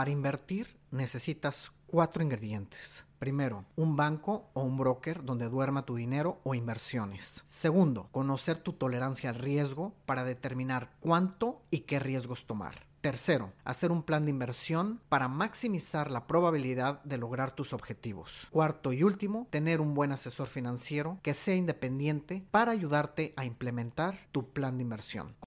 Para invertir necesitas cuatro ingredientes. Primero, un banco o un broker donde duerma tu dinero o inversiones. Segundo, conocer tu tolerancia al riesgo para determinar cuánto y qué riesgos tomar. Tercero, hacer un plan de inversión para maximizar la probabilidad de lograr tus objetivos. Cuarto y último, tener un buen asesor financiero que sea independiente para ayudarte a implementar tu plan de inversión.